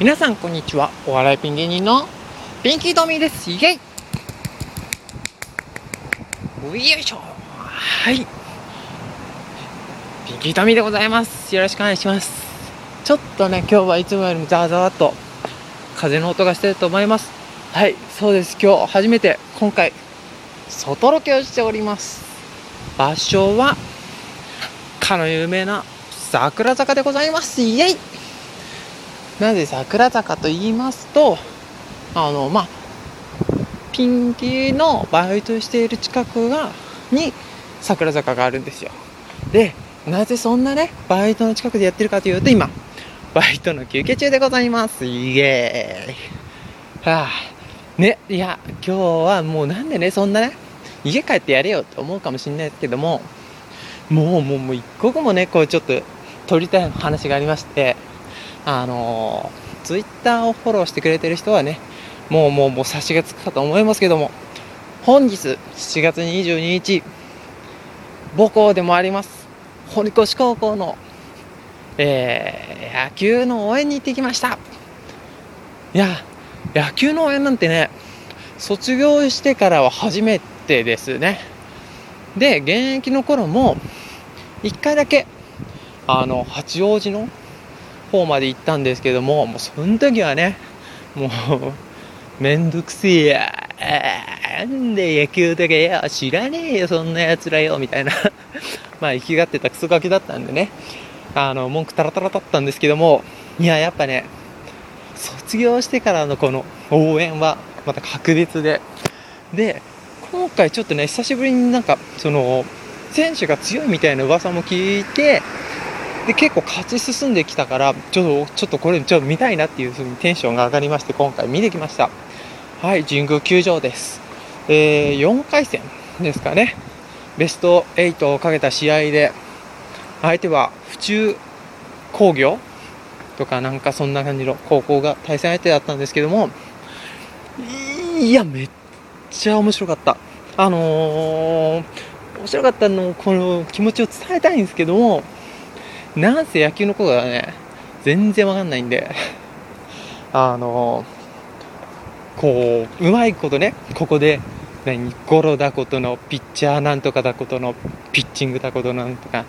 皆さんこんにちは。お笑いピン芸人のピンキートミーです。イエイ。よいしょ。はい。ピンキートミーでございます。よろしくお願いします。ちょっとね今日はいつもよりもザーザーっと風の音がしてると思います。はいそうです。今日初めて今回外ロケをしております。場所はかの有名な桜坂でございます。イエイ。なぜ桜坂と言いますとあのまあピンキーのバイトしている近くがに桜坂があるんですよ。でなぜそんなねバイトの近くでやってるかというと今バイトの休憩中でございます。イエーイ。はあ。ねいや今日はもうなんでねそんなね家帰ってやれよって思うかもしれないですけどももうもうもう一刻もねこうちょっと撮りたい話がありましてあのー、ツイッターをフォローしてくれてる人はねもうもうもう察しがつくかと思いますけども本日7月22日母校でもあります堀越高校の、えー、野球の応援に行ってきました。いや野球の応援なんてね卒業してからは初めてですね。で現役の頃も1回だけあの八王子の方まで行ったんですけどももうその時はねもうめんどくせえやなんで野球とかよ知らねえよそんなやつらよみたいな。まあ生きがってたクソガキだったんでね。あの文句タラタラだったんですけどもいややっぱね卒業してからのこの応援はまた格別で。で今回ちょっとね久しぶりになんかその選手が強いみたいな噂も聞いてで結構勝ち進んできたからちょっとちょっとこれちょっと見たいなっていう風にテンションが上がりまして今回見てきました。はい神宮球場です。えー、4回戦ですかね。ベスト8をかけた試合で相手は府中工業とかなんかそんな感じの高校が対戦相手だったんですけどもいやめっちゃ面白かった。あのー、面白かったのこの気持ちを伝えたいんですけどもなんせ野球のことがね、全然わかんないんで、あの、こう、うまいことね、ここで、何、ゴロだことの、ピッチャーなんとかだことの、ピッチングだことなんとか、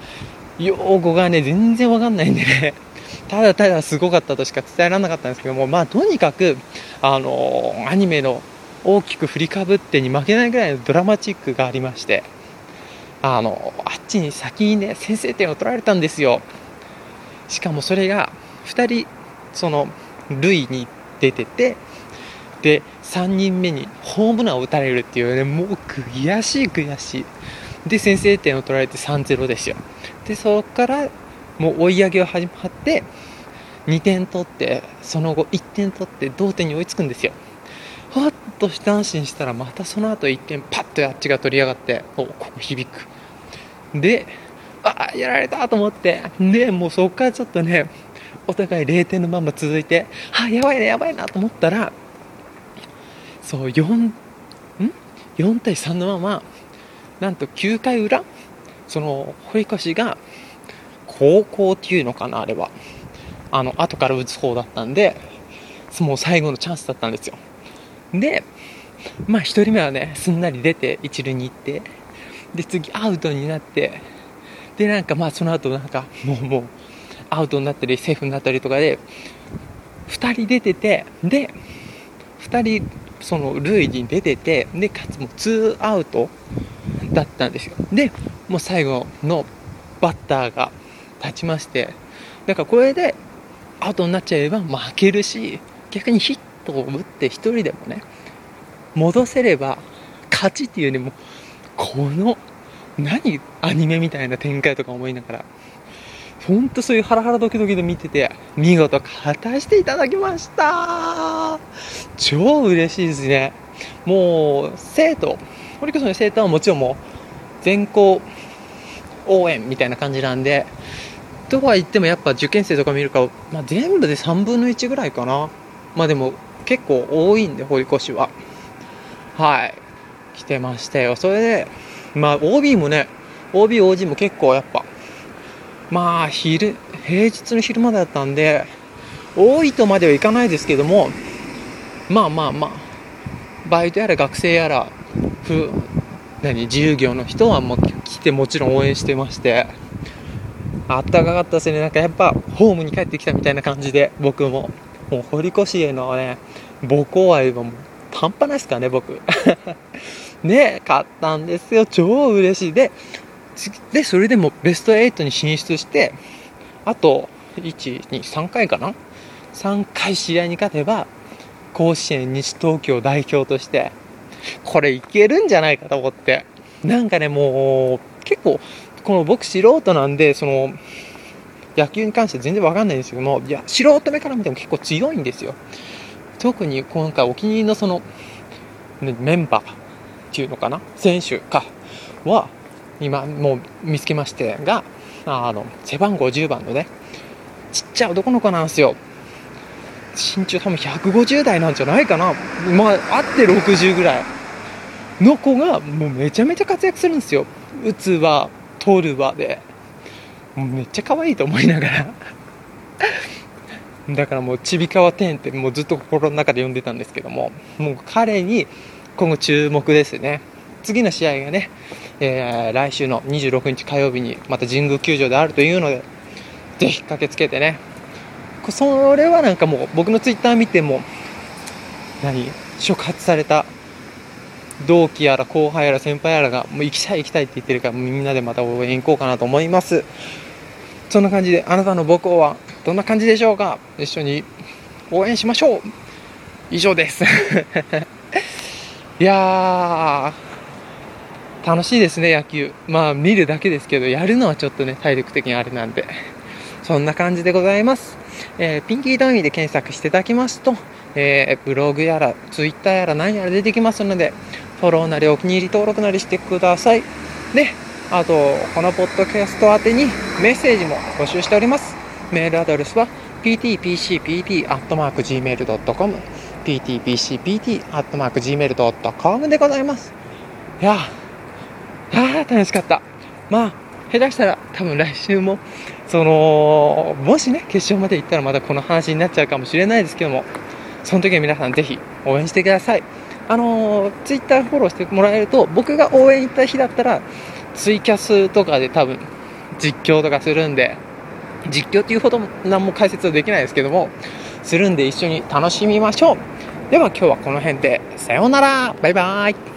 用語がね、全然わかんないんでね、ただただすごかったとしか伝えられなかったんですけども、まあ、とにかく、あの、アニメの大きく振りかぶってに負けないぐらいのドラマチックがありまして、あのあっちに先にね先制点を取られたんですよ。しかもそれが2人その塁に出ててで3人目にホームランを打たれるっていうねもう悔しい悔しい。で先制点を取られて3-0ですよ。でそこからもう追い上げが始まって2点取ってその後1点取って同点に追いつくんですよ。ふわっと一安心したらまたその後1点パッとあっちが取りやがっておここ響く。で、ああ、やられたと思って、で、もうそこからちょっとね、お互い0点のまま続いて、あ、やばいね、やばいなと思ったら、そう、4、ん ?4 対3のまま、なんと9回裏、その、堀越が、高校っていうのかな、あれは。あの、後から打つ方だったんで、もう最後のチャンスだったんですよ。で、まあ1人目はね、すんなり出て、一塁に行って、で次アウトになってでなんかまあその後なんかもうもうアウトになったりセーフになったりとかで2人出ててで2人その塁に出ててでかつもう2アウトだったんですよ。でもう最後のバッターが立ちましてだからこれでアウトになっちゃえば負けるし逆にヒットを打って1人でもね戻せれば勝ちっていうよりもこの何アニメみたいな展開とか思いながら。ほんとそういうハラハラドキドキで見てて見事勝たしていただきました。超嬉しいですね。もう生徒堀越の生徒はもちろんもう全校応援みたいな感じなんでとは言ってもやっぱ受験生とか見るか、まあ、全部で3分の1ぐらいかな。まあでも結構多いんで堀越は。はい。来てましたよ。それで、まあ OB もね、OB、OG も結構やっぱ、まあ昼、平日の昼間だったんで、多いとまではいかないですけどもまあまあまあバイトやら学生やらふ何自由業の人はもう来てもちろん応援してましてあったかかったですね。なんかやっぱホームに帰ってきたみたいな感じで僕も。もう堀越へのね母校愛はもう半端ないですからね僕。ね買ったんですよ。超嬉しい。ででそれでもベスト8に進出してあと123回かな？3回試合に勝てば甲子園西東京代表としてこれいけるんじゃないかと思って。なんかねもう結構この僕素人なんでその野球に関して全然わかんないんですけどもいや素人目から見ても結構強いんですよ。特に今回お気に入りのそのメンバー。っていうのかな？選手か。は今もう見つけましてがあの背番号10番のねちっちゃい男の子なんですよ。身長多分150代なんじゃないかな。まああって60ぐらい。の子がもうめちゃめちゃ活躍するんですよ。打つは取るはで。もうめっちゃ可愛いと思いながら。だからもうちびかわ天ってもうずっと心の中で呼んでたんですけども。もう彼に今後注目ですね。次の試合がね、えー、来週の26日火曜日にまた神宮球場であるというのでぜひ駆けつけてね。それはなんかもう僕のツイッター見ても何触発された同期やら後輩やら先輩やらがもう行きたい行きたいって言ってるからみんなでまた応援行こうかなと思います。そんな感じであなたの母校はどんな感じでしょうか？一緒に応援しましょう。以上です。いやー楽しいですね野球まあ見るだけですけどやるのはちょっとね体力的にあれなんでそんな感じでございますえー、ピンキーダミーで検索していただきますと、えー、ブログやらツイッターやら何やら出てきますので、フォローなりお気に入り登録なりしてください。で、あと、このポッドキャスト宛てにメッセージも募集しております。メールアドレスは ptpcpt.gmail.com ptpcpt.gmail.com でございます。いやー、楽しかった。まあ、下手したら多分来週もそのもしね決勝まで行ったらまたこの話になっちゃうかもしれないですけどもその時は皆さんぜひ応援してくださいあのツイッターフォローしてもらえると僕が応援行った日だったらツイキャスとかで多分実況とかするんで実況っていうほど何も解説はできないですけどもするんで一緒に楽しみましょうでは今日はこの辺で。さようなら。バイバイ。